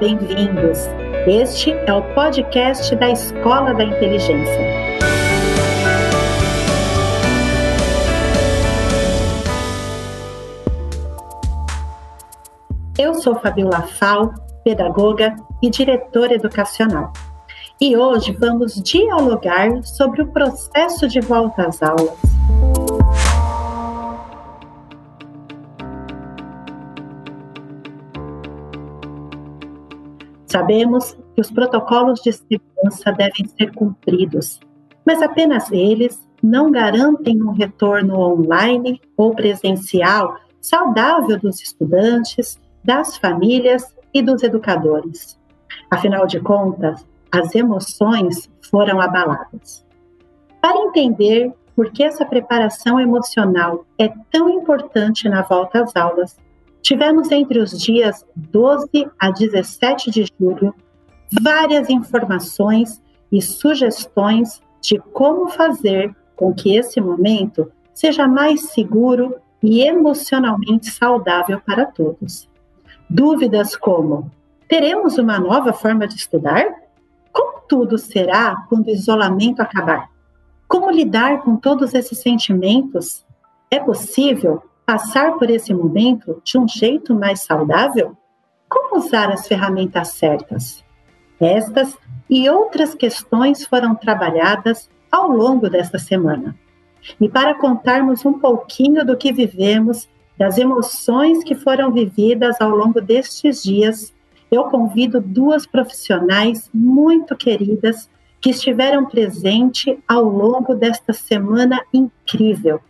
Bem-vindos. Este é o podcast da Escola da Inteligência. Eu sou Fabiola Fal, pedagoga e diretora educacional. E hoje vamos dialogar sobre o processo de volta às aulas. Sabemos que os protocolos de segurança devem ser cumpridos, mas apenas eles não garantem um retorno online ou presencial saudável dos estudantes, das famílias e dos educadores. Afinal de contas, as emoções foram abaladas. Para entender por que essa preparação emocional é tão importante na volta às aulas, Tivemos entre os dias 12 a 17 de julho várias informações e sugestões de como fazer com que esse momento seja mais seguro e emocionalmente saudável para todos. Dúvidas como: teremos uma nova forma de estudar? Como tudo será quando o isolamento acabar? Como lidar com todos esses sentimentos? É possível passar por esse momento de um jeito mais saudável? Como usar as ferramentas certas? Estas e outras questões foram trabalhadas ao longo desta semana. E para contarmos um pouquinho do que vivemos, das emoções que foram vividas ao longo destes dias, eu convido duas profissionais muito queridas que estiveram presentes ao longo desta semana incrível.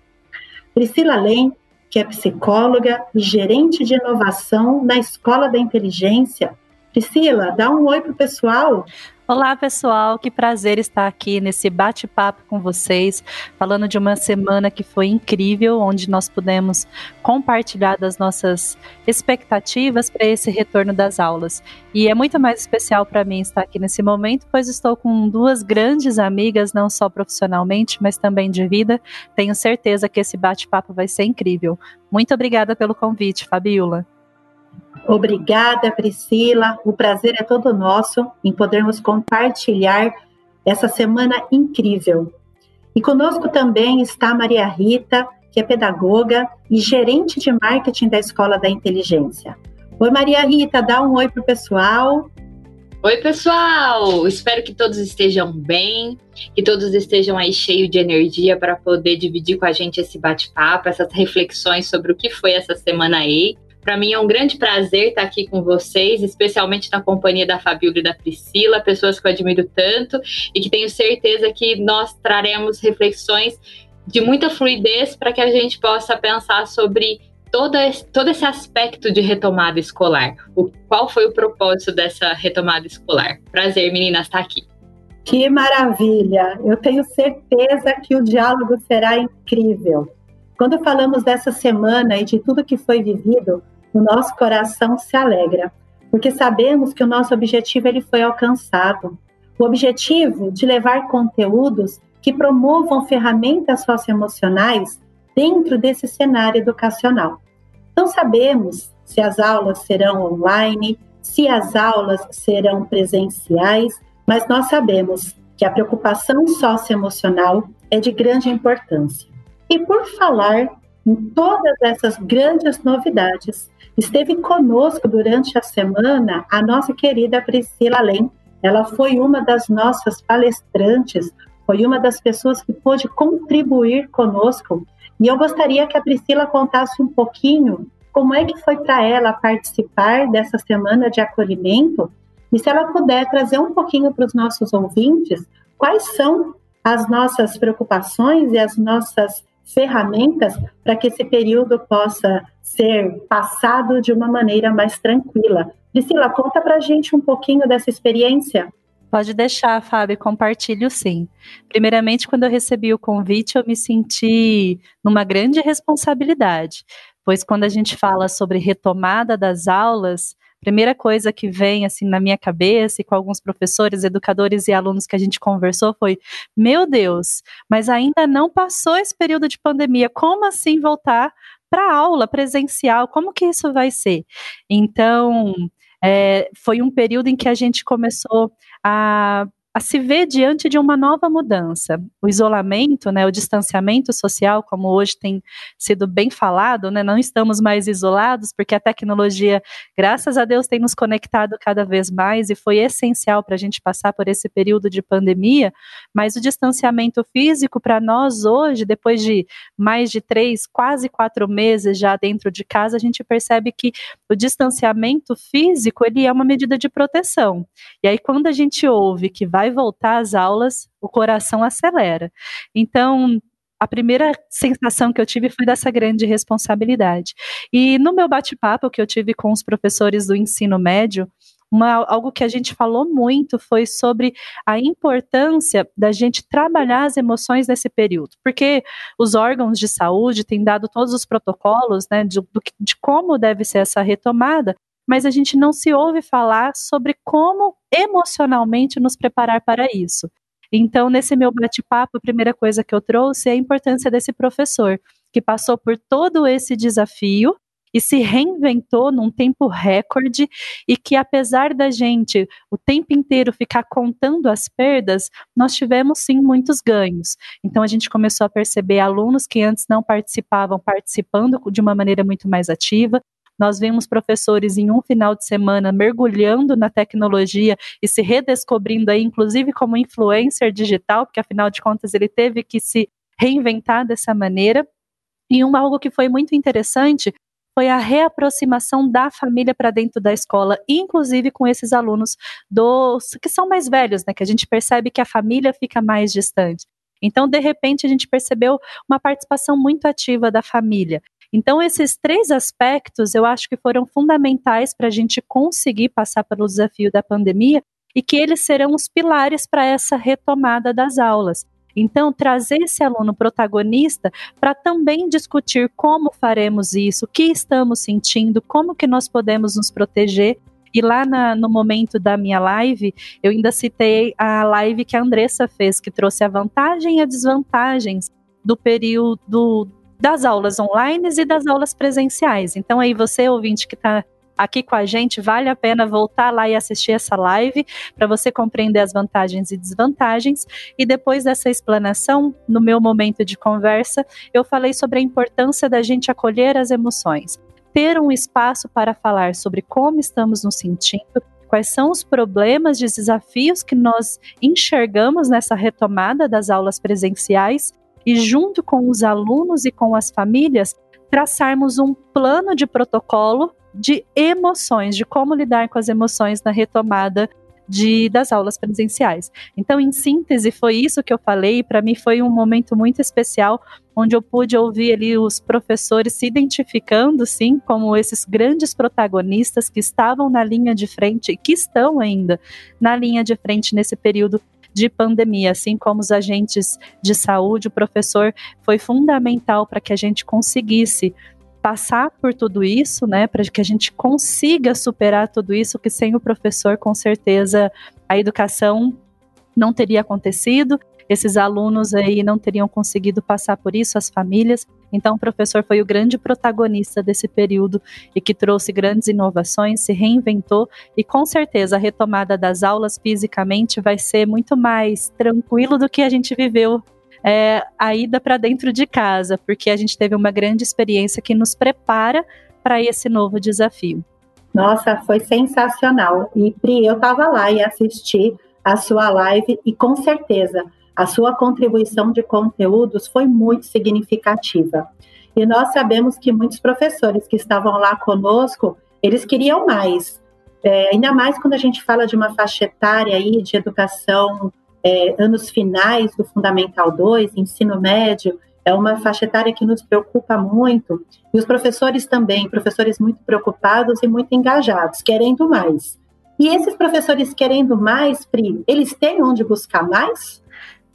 Priscila Lem que é psicóloga e gerente de inovação na Escola da Inteligência. Priscila, dá um oi para o pessoal. Olá, pessoal, que prazer estar aqui nesse bate-papo com vocês, falando de uma semana que foi incrível, onde nós pudemos compartilhar das nossas expectativas para esse retorno das aulas. E é muito mais especial para mim estar aqui nesse momento, pois estou com duas grandes amigas, não só profissionalmente, mas também de vida. Tenho certeza que esse bate-papo vai ser incrível. Muito obrigada pelo convite, Fabiola. Obrigada, Priscila. O prazer é todo nosso em podermos compartilhar essa semana incrível. E conosco também está Maria Rita, que é pedagoga e gerente de marketing da Escola da Inteligência. Oi, Maria Rita, dá um oi para o pessoal. Oi, pessoal! Espero que todos estejam bem, que todos estejam aí cheios de energia para poder dividir com a gente esse bate-papo, essas reflexões sobre o que foi essa semana aí. Para mim é um grande prazer estar aqui com vocês, especialmente na companhia da Fabiola e da Priscila, pessoas que eu admiro tanto e que tenho certeza que nós traremos reflexões de muita fluidez para que a gente possa pensar sobre todo esse, todo esse aspecto de retomada escolar. O, qual foi o propósito dessa retomada escolar? Prazer, meninas, estar aqui. Que maravilha! Eu tenho certeza que o diálogo será incrível. Quando falamos dessa semana e de tudo que foi vivido, o nosso coração se alegra, porque sabemos que o nosso objetivo ele foi alcançado. O objetivo de levar conteúdos que promovam ferramentas socioemocionais dentro desse cenário educacional. Não sabemos se as aulas serão online, se as aulas serão presenciais, mas nós sabemos que a preocupação socioemocional é de grande importância. E por falar em todas essas grandes novidades, Esteve conosco durante a semana a nossa querida Priscila Lem. Ela foi uma das nossas palestrantes, foi uma das pessoas que pôde contribuir conosco. E eu gostaria que a Priscila contasse um pouquinho como é que foi para ela participar dessa semana de acolhimento e se ela puder trazer um pouquinho para os nossos ouvintes quais são as nossas preocupações e as nossas ferramentas para que esse período possa ser passado de uma maneira mais tranquila. Priscila, conta para a gente um pouquinho dessa experiência. Pode deixar, Fábio, compartilho sim. Primeiramente, quando eu recebi o convite, eu me senti numa grande responsabilidade, pois quando a gente fala sobre retomada das aulas, primeira coisa que vem assim na minha cabeça e com alguns professores, educadores e alunos que a gente conversou foi: meu Deus, mas ainda não passou esse período de pandemia, como assim voltar para aula presencial? Como que isso vai ser? Então, é, foi um período em que a gente começou a a se ver diante de uma nova mudança. O isolamento, né, o distanciamento social, como hoje tem sido bem falado, né, não estamos mais isolados, porque a tecnologia, graças a Deus, tem nos conectado cada vez mais e foi essencial para a gente passar por esse período de pandemia. Mas o distanciamento físico, para nós hoje, depois de mais de três, quase quatro meses já dentro de casa, a gente percebe que o distanciamento físico ele é uma medida de proteção. E aí, quando a gente ouve que vai vai voltar às aulas, o coração acelera. Então, a primeira sensação que eu tive foi dessa grande responsabilidade. E no meu bate-papo que eu tive com os professores do ensino médio, uma, algo que a gente falou muito foi sobre a importância da gente trabalhar as emoções nesse período, porque os órgãos de saúde têm dado todos os protocolos né, de, de como deve ser essa retomada, mas a gente não se ouve falar sobre como emocionalmente nos preparar para isso. Então, nesse meu bate-papo, a primeira coisa que eu trouxe é a importância desse professor, que passou por todo esse desafio e se reinventou num tempo recorde e que apesar da gente o tempo inteiro ficar contando as perdas, nós tivemos sim muitos ganhos. Então a gente começou a perceber alunos que antes não participavam participando de uma maneira muito mais ativa, nós vimos professores em um final de semana mergulhando na tecnologia e se redescobrindo aí, inclusive como influencer digital, porque afinal de contas ele teve que se reinventar dessa maneira. E um algo que foi muito interessante foi a reaproximação da família para dentro da escola, inclusive com esses alunos dos que são mais velhos, né, que a gente percebe que a família fica mais distante. Então, de repente, a gente percebeu uma participação muito ativa da família. Então, esses três aspectos eu acho que foram fundamentais para a gente conseguir passar pelo desafio da pandemia e que eles serão os pilares para essa retomada das aulas. Então, trazer esse aluno protagonista para também discutir como faremos isso, o que estamos sentindo, como que nós podemos nos proteger. E lá na, no momento da minha live, eu ainda citei a live que a Andressa fez, que trouxe a vantagem e as desvantagens do período das aulas online e das aulas presenciais. Então, aí você, ouvinte que está aqui com a gente, vale a pena voltar lá e assistir essa live para você compreender as vantagens e desvantagens. E depois dessa explanação, no meu momento de conversa, eu falei sobre a importância da gente acolher as emoções, ter um espaço para falar sobre como estamos nos sentindo, quais são os problemas desafios que nós enxergamos nessa retomada das aulas presenciais e, junto com os alunos e com as famílias, traçarmos um plano de protocolo de emoções, de como lidar com as emoções na retomada de, das aulas presenciais. Então, em síntese, foi isso que eu falei. Para mim, foi um momento muito especial, onde eu pude ouvir ali os professores se identificando, sim, como esses grandes protagonistas que estavam na linha de frente e que estão ainda na linha de frente nesse período de pandemia, assim como os agentes de saúde, o professor foi fundamental para que a gente conseguisse passar por tudo isso, né, para que a gente consiga superar tudo isso, que sem o professor, com certeza, a educação não teria acontecido esses alunos aí não teriam conseguido passar por isso, as famílias. Então, o professor foi o grande protagonista desse período e que trouxe grandes inovações, se reinventou e com certeza a retomada das aulas fisicamente vai ser muito mais tranquilo do que a gente viveu é, a ida para dentro de casa, porque a gente teve uma grande experiência que nos prepara para esse novo desafio. Nossa, foi sensacional. E Pri, eu estava lá e assisti a sua live e com certeza a sua contribuição de conteúdos foi muito significativa. E nós sabemos que muitos professores que estavam lá conosco, eles queriam mais. É, ainda mais quando a gente fala de uma faixa etária aí de educação, é, anos finais do Fundamental 2, ensino médio, é uma faixa etária que nos preocupa muito. E os professores também, professores muito preocupados e muito engajados, querendo mais. E esses professores querendo mais, Pri, eles têm onde buscar mais?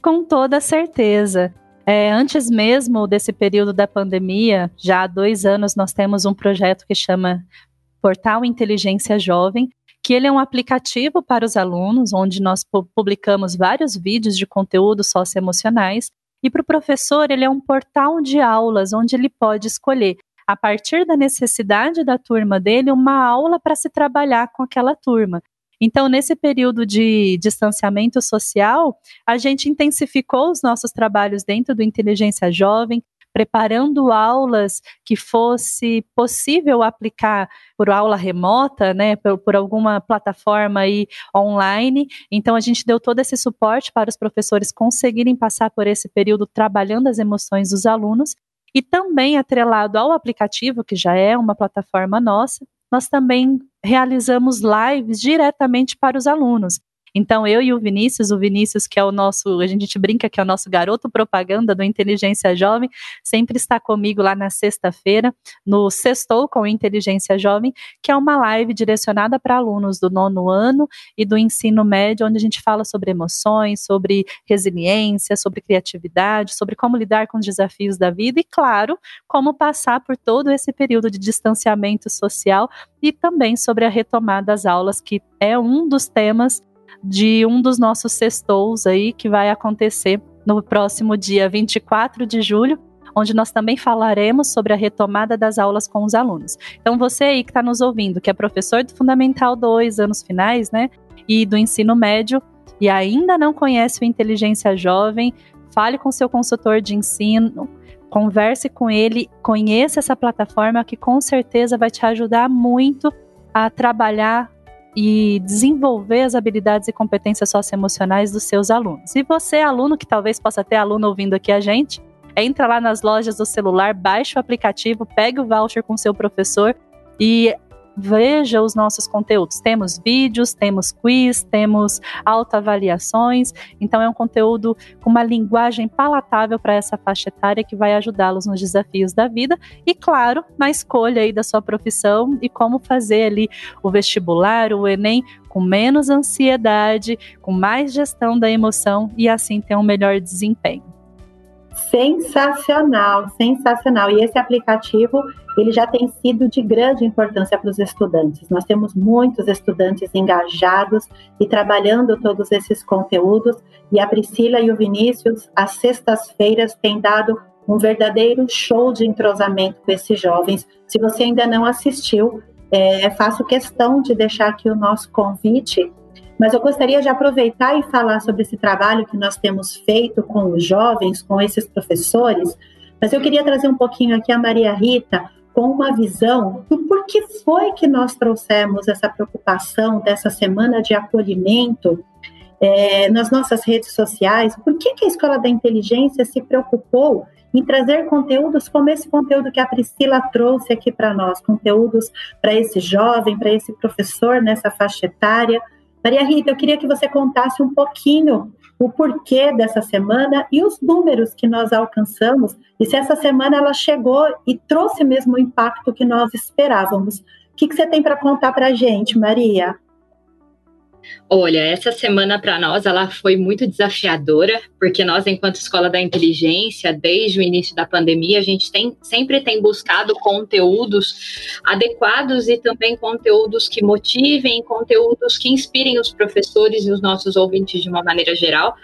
Com toda certeza. É, antes mesmo desse período da pandemia, já há dois anos, nós temos um projeto que chama Portal Inteligência Jovem, que ele é um aplicativo para os alunos, onde nós publicamos vários vídeos de conteúdos socioemocionais, e para o professor ele é um portal de aulas, onde ele pode escolher a partir da necessidade da turma dele, uma aula para se trabalhar com aquela turma. Então, nesse período de distanciamento social, a gente intensificou os nossos trabalhos dentro do Inteligência Jovem, preparando aulas que fosse possível aplicar por aula remota, né, por, por, alguma plataforma aí online. Então a gente deu todo esse suporte para os professores conseguirem passar por esse período trabalhando as emoções dos alunos e também atrelado ao aplicativo, que já é uma plataforma nossa, nós também realizamos lives diretamente para os alunos. Então, eu e o Vinícius, o Vinícius, que é o nosso, a gente brinca que é o nosso garoto propaganda do Inteligência Jovem, sempre está comigo lá na sexta-feira, no Sextou com Inteligência Jovem, que é uma live direcionada para alunos do nono ano e do ensino médio, onde a gente fala sobre emoções, sobre resiliência, sobre criatividade, sobre como lidar com os desafios da vida e, claro, como passar por todo esse período de distanciamento social e também sobre a retomada das aulas, que é um dos temas de um dos nossos sextous aí que vai acontecer no próximo dia 24 de julho, onde nós também falaremos sobre a retomada das aulas com os alunos. Então, você aí que está nos ouvindo, que é professor do Fundamental 2, anos finais, né, e do ensino médio, e ainda não conhece o Inteligência Jovem, fale com seu consultor de ensino, converse com ele, conheça essa plataforma que com certeza vai te ajudar muito a trabalhar e desenvolver as habilidades e competências socioemocionais dos seus alunos. E você, aluno, que talvez possa ter aluno ouvindo aqui a gente, entra lá nas lojas do celular, baixa o aplicativo, pegue o voucher com seu professor e veja os nossos conteúdos. Temos vídeos, temos quiz, temos autoavaliações. Então, é um conteúdo com uma linguagem palatável para essa faixa etária que vai ajudá-los nos desafios da vida e, claro, na escolha aí da sua profissão e como fazer ali o vestibular, o Enem, com menos ansiedade, com mais gestão da emoção e assim ter um melhor desempenho. Sensacional, sensacional. E esse aplicativo, ele já tem sido de grande importância para os estudantes. Nós temos muitos estudantes engajados e trabalhando todos esses conteúdos. E a Priscila e o Vinícius, às sextas-feiras, têm dado um verdadeiro show de entrosamento com esses jovens. Se você ainda não assistiu, é, faço questão de deixar aqui o nosso convite mas eu gostaria de aproveitar e falar sobre esse trabalho que nós temos feito com os jovens, com esses professores. Mas eu queria trazer um pouquinho aqui a Maria Rita com uma visão do porquê foi que nós trouxemos essa preocupação dessa semana de acolhimento é, nas nossas redes sociais. Por que, que a Escola da Inteligência se preocupou em trazer conteúdos como esse conteúdo que a Priscila trouxe aqui para nós, conteúdos para esse jovem, para esse professor nessa faixa etária, Maria Rita, eu queria que você contasse um pouquinho o porquê dessa semana e os números que nós alcançamos e se essa semana ela chegou e trouxe mesmo o impacto que nós esperávamos. O que, que você tem para contar para a gente, Maria? Olha, essa semana para nós ela foi muito desafiadora, porque nós, enquanto Escola da Inteligência, desde o início da pandemia, a gente tem, sempre tem buscado conteúdos adequados e também conteúdos que motivem, conteúdos que inspirem os professores e os nossos ouvintes de uma maneira geral,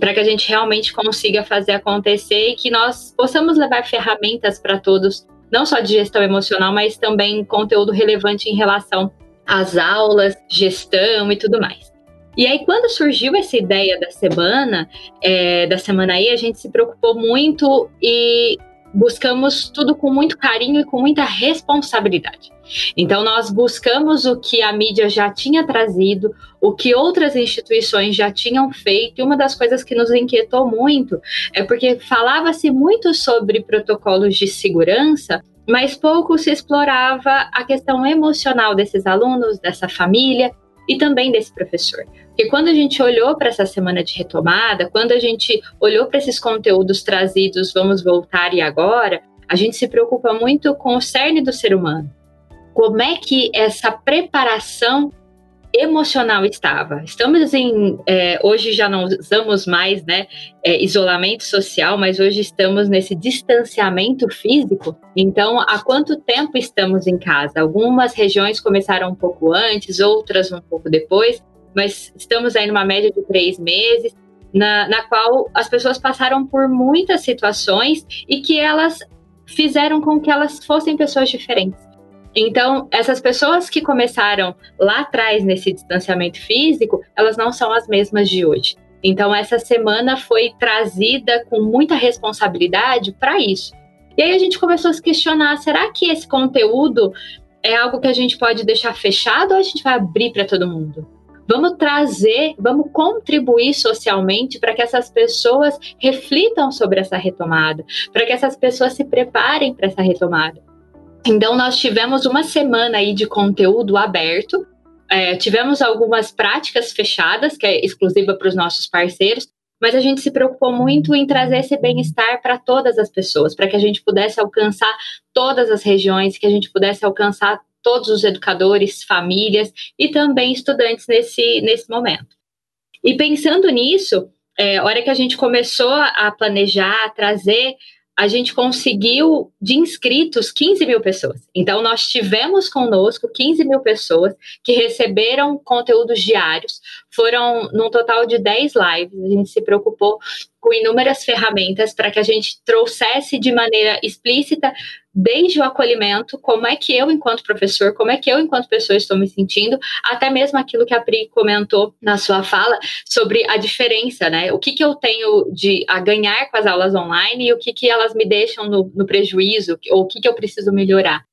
para que a gente realmente consiga fazer acontecer e que nós possamos levar ferramentas para todos, não só de gestão emocional, mas também conteúdo relevante em relação as aulas, gestão e tudo mais. E aí, quando surgiu essa ideia da semana, é, da semana aí, a gente se preocupou muito e buscamos tudo com muito carinho e com muita responsabilidade. Então, nós buscamos o que a mídia já tinha trazido, o que outras instituições já tinham feito, e uma das coisas que nos inquietou muito é porque falava-se muito sobre protocolos de segurança, mas pouco se explorava a questão emocional desses alunos, dessa família e também desse professor. Porque quando a gente olhou para essa semana de retomada, quando a gente olhou para esses conteúdos trazidos, vamos voltar e agora, a gente se preocupa muito com o cerne do ser humano. Como é que essa preparação emocional estava. Estamos em é, hoje já não usamos mais, né, é, isolamento social, mas hoje estamos nesse distanciamento físico. Então, há quanto tempo estamos em casa? Algumas regiões começaram um pouco antes, outras um pouco depois, mas estamos aí numa média de três meses. Na, na qual as pessoas passaram por muitas situações e que elas fizeram com que elas fossem pessoas diferentes. Então, essas pessoas que começaram lá atrás nesse distanciamento físico, elas não são as mesmas de hoje. Então, essa semana foi trazida com muita responsabilidade para isso. E aí a gente começou a se questionar: será que esse conteúdo é algo que a gente pode deixar fechado ou a gente vai abrir para todo mundo? Vamos trazer, vamos contribuir socialmente para que essas pessoas reflitam sobre essa retomada, para que essas pessoas se preparem para essa retomada. Então, nós tivemos uma semana aí de conteúdo aberto, é, tivemos algumas práticas fechadas, que é exclusiva para os nossos parceiros, mas a gente se preocupou muito em trazer esse bem-estar para todas as pessoas, para que a gente pudesse alcançar todas as regiões, que a gente pudesse alcançar todos os educadores, famílias e também estudantes nesse, nesse momento. E pensando nisso, é, hora que a gente começou a planejar, a trazer a gente conseguiu de inscritos 15 mil pessoas. Então, nós tivemos conosco 15 mil pessoas que receberam conteúdos diários. Foram num total de 10 lives. A gente se preocupou com inúmeras ferramentas para que a gente trouxesse de maneira explícita desde o acolhimento, como é que eu, enquanto professor, como é que eu, enquanto pessoa, estou me sentindo, até mesmo aquilo que a Pri comentou na sua fala sobre a diferença, né? O que, que eu tenho de a ganhar com as aulas online e o que, que elas me deixam no, no prejuízo, ou o que, que eu preciso melhorar.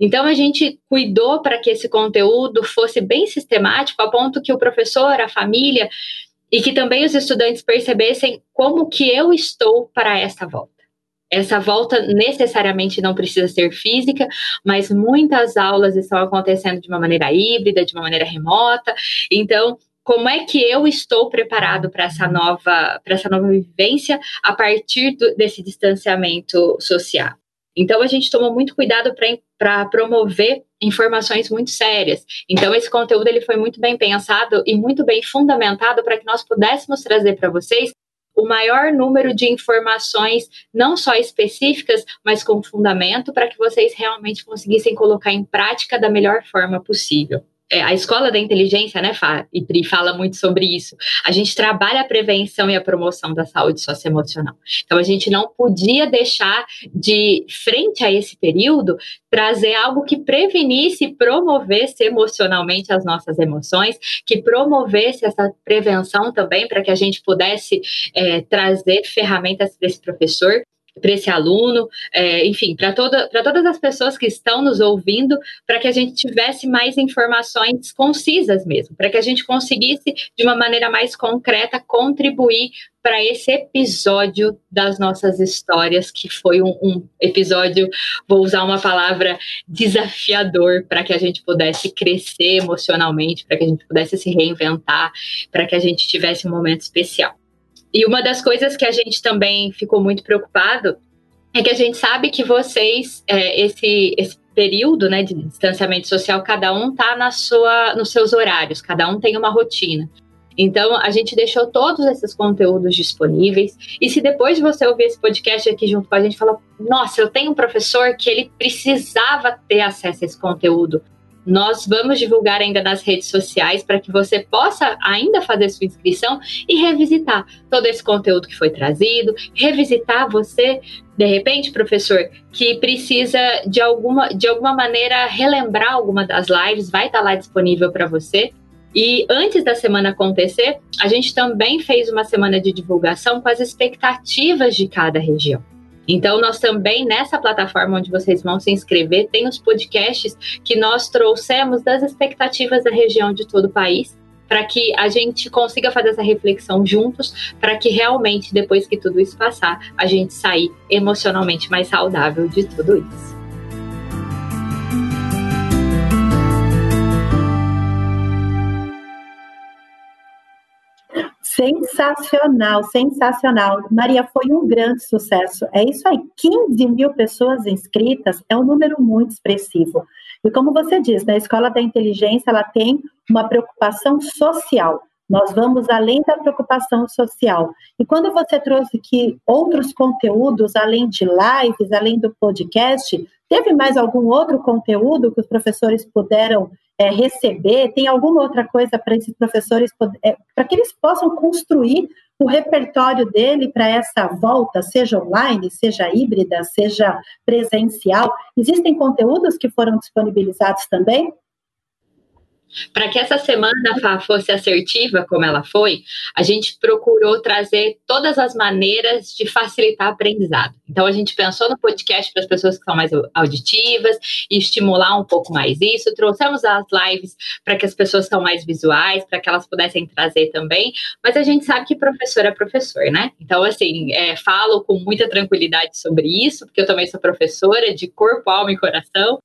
Então a gente cuidou para que esse conteúdo fosse bem sistemático, a ponto que o professor, a família e que também os estudantes percebessem como que eu estou para essa volta. Essa volta necessariamente não precisa ser física, mas muitas aulas estão acontecendo de uma maneira híbrida, de uma maneira remota. Então, como é que eu estou preparado para essa nova para essa nova vivência a partir do, desse distanciamento social? Então a gente tomou muito cuidado para promover informações muito sérias. Então esse conteúdo ele foi muito bem pensado e muito bem fundamentado para que nós pudéssemos trazer para vocês o maior número de informações, não só específicas, mas com fundamento, para que vocês realmente conseguissem colocar em prática da melhor forma possível é, a escola da inteligência, né, Fá, e Pri fala muito sobre isso. A gente trabalha a prevenção e a promoção da saúde socioemocional. Então, a gente não podia deixar de, frente a esse período, trazer algo que prevenisse e promovesse emocionalmente as nossas emoções, que promovesse essa prevenção também, para que a gente pudesse é, trazer ferramentas para esse professor para esse aluno, é, enfim, para toda, todas as pessoas que estão nos ouvindo, para que a gente tivesse mais informações concisas mesmo, para que a gente conseguisse, de uma maneira mais concreta, contribuir para esse episódio das nossas histórias, que foi um, um episódio, vou usar uma palavra desafiador, para que a gente pudesse crescer emocionalmente, para que a gente pudesse se reinventar, para que a gente tivesse um momento especial. E uma das coisas que a gente também ficou muito preocupado é que a gente sabe que vocês, é, esse, esse período né, de distanciamento social, cada um está na sua, nos seus horários, cada um tem uma rotina. Então, a gente deixou todos esses conteúdos disponíveis. E se depois de você ouvir esse podcast aqui junto com a gente, falar: Nossa, eu tenho um professor que ele precisava ter acesso a esse conteúdo. Nós vamos divulgar ainda nas redes sociais para que você possa ainda fazer sua inscrição e revisitar todo esse conteúdo que foi trazido, revisitar você, de repente, professor, que precisa de alguma, de alguma maneira relembrar alguma das lives, vai estar lá disponível para você. E antes da semana acontecer, a gente também fez uma semana de divulgação com as expectativas de cada região. Então, nós também, nessa plataforma onde vocês vão se inscrever, tem os podcasts que nós trouxemos das expectativas da região de todo o país, para que a gente consiga fazer essa reflexão juntos, para que realmente, depois que tudo isso passar, a gente sair emocionalmente mais saudável de tudo isso. Sensacional, sensacional. Maria, foi um grande sucesso. É isso aí, 15 mil pessoas inscritas é um número muito expressivo. E como você diz, na Escola da Inteligência, ela tem uma preocupação social. Nós vamos além da preocupação social. E quando você trouxe aqui outros conteúdos, além de lives, além do podcast, teve mais algum outro conteúdo que os professores puderam é, receber? Tem alguma outra coisa para esses professores, é, para que eles possam construir o repertório dele para essa volta, seja online, seja híbrida, seja presencial? Existem conteúdos que foram disponibilizados também? Para que essa semana fosse assertiva, como ela foi, a gente procurou trazer todas as maneiras de facilitar aprendizado. Então, a gente pensou no podcast para as pessoas que são mais auditivas e estimular um pouco mais isso. Trouxemos as lives para que as pessoas são mais visuais, para que elas pudessem trazer também. Mas a gente sabe que professor é professor, né? Então, assim, é, falo com muita tranquilidade sobre isso, porque eu também sou professora de corpo, alma e coração.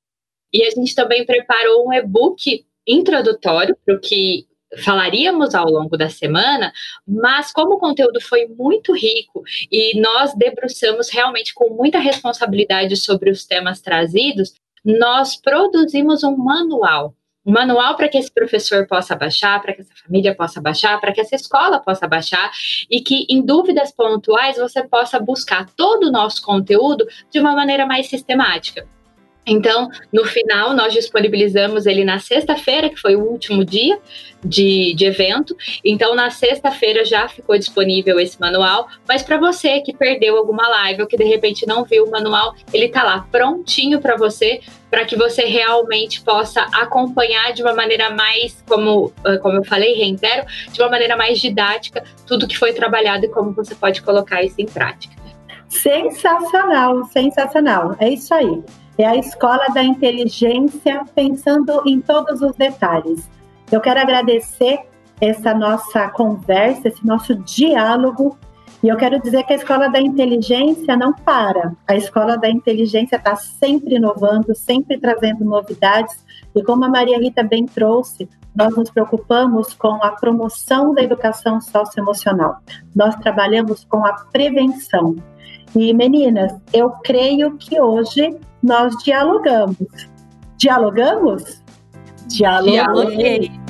E a gente também preparou um e-book introdutório para o que falaríamos ao longo da semana, mas como o conteúdo foi muito rico e nós debruçamos realmente com muita responsabilidade sobre os temas trazidos, nós produzimos um manual. Um manual para que esse professor possa baixar, para que essa família possa baixar, para que essa escola possa baixar e que, em dúvidas pontuais, você possa buscar todo o nosso conteúdo de uma maneira mais sistemática. Então, no final, nós disponibilizamos ele na sexta-feira, que foi o último dia de, de evento. Então, na sexta-feira já ficou disponível esse manual. Mas para você que perdeu alguma live ou que de repente não viu o manual, ele está lá prontinho para você, para que você realmente possa acompanhar de uma maneira mais, como, ah, como eu falei, reitero, de uma maneira mais didática, tudo que foi trabalhado e como você pode colocar isso em prática. Sensacional, sensacional. É isso aí. É a escola da inteligência pensando em todos os detalhes. Eu quero agradecer essa nossa conversa, esse nosso diálogo. E eu quero dizer que a escola da inteligência não para. A escola da inteligência está sempre inovando, sempre trazendo novidades. E como a Maria Rita bem trouxe, nós nos preocupamos com a promoção da educação socioemocional. Nós trabalhamos com a prevenção. E meninas, eu creio que hoje nós dialogamos. Dialogamos? Dialoguei. Dialoguei.